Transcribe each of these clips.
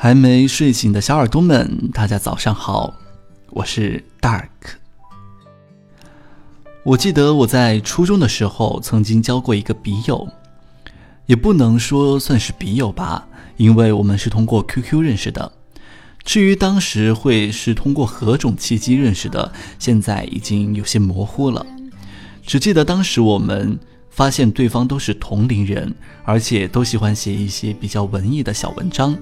还没睡醒的小耳朵们，大家早上好，我是 Dark。我记得我在初中的时候曾经交过一个笔友，也不能说算是笔友吧，因为我们是通过 QQ 认识的。至于当时会是通过何种契机认识的，现在已经有些模糊了。只记得当时我们发现对方都是同龄人，而且都喜欢写一些比较文艺的小文章。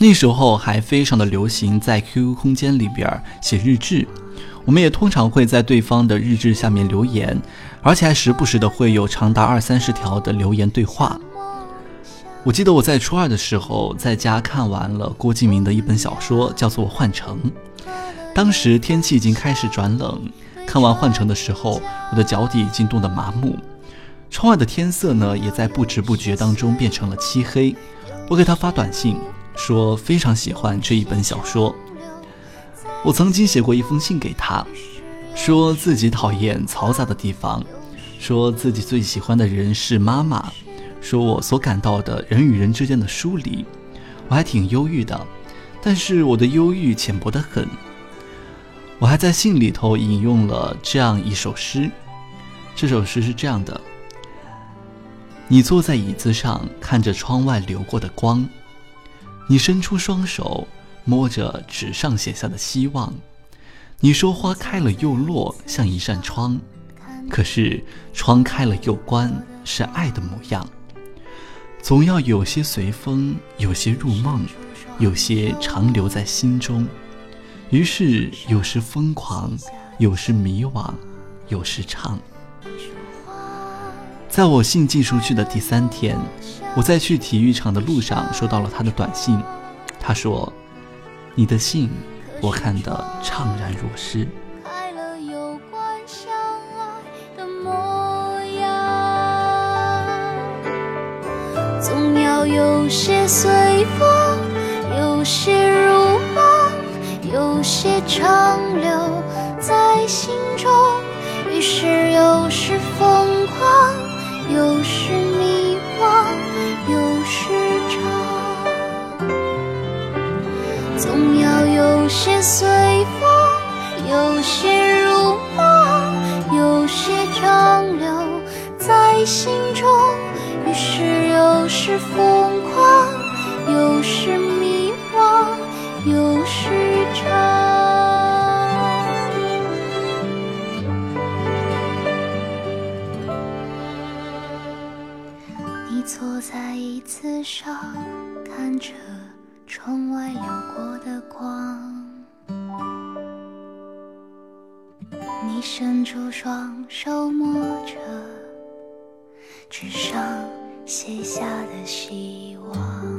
那时候还非常的流行在 QQ 空间里边写日志，我们也通常会在对方的日志下面留言，而且还时不时的会有长达二三十条的留言对话。我记得我在初二的时候在家看完了郭敬明的一本小说，叫做《幻城》。当时天气已经开始转冷，看完《幻城》的时候，我的脚底已经冻得麻木，窗外的天色呢也在不知不觉当中变成了漆黑。我给他发短信。说非常喜欢这一本小说。我曾经写过一封信给他，说自己讨厌嘈杂的地方，说自己最喜欢的人是妈妈，说我所感到的人与人之间的疏离，我还挺忧郁的，但是我的忧郁浅薄得很。我还在信里头引用了这样一首诗，这首诗是这样的：你坐在椅子上，看着窗外流过的光。你伸出双手，摸着纸上写下的希望。你说花开了又落，像一扇窗。可是窗开了又关，是爱的模样。总要有些随风，有些入梦，有些长留在心中。于是有时疯狂，有时迷惘，有时唱。在我信寄出去的第三天。我在去体育场的路上收到了他的短信，他说：“你的信，我看得怅然若失。”总要有些随风，有些如梦，有些长留在心中。于是，有时迷惘。有时长，总要有些随风，有些如梦，有些长留在心中。于是有时疯狂，有时迷惘，有时坐在椅子上，看着窗外流过的光。你伸出双手，摸着纸上写下的希望。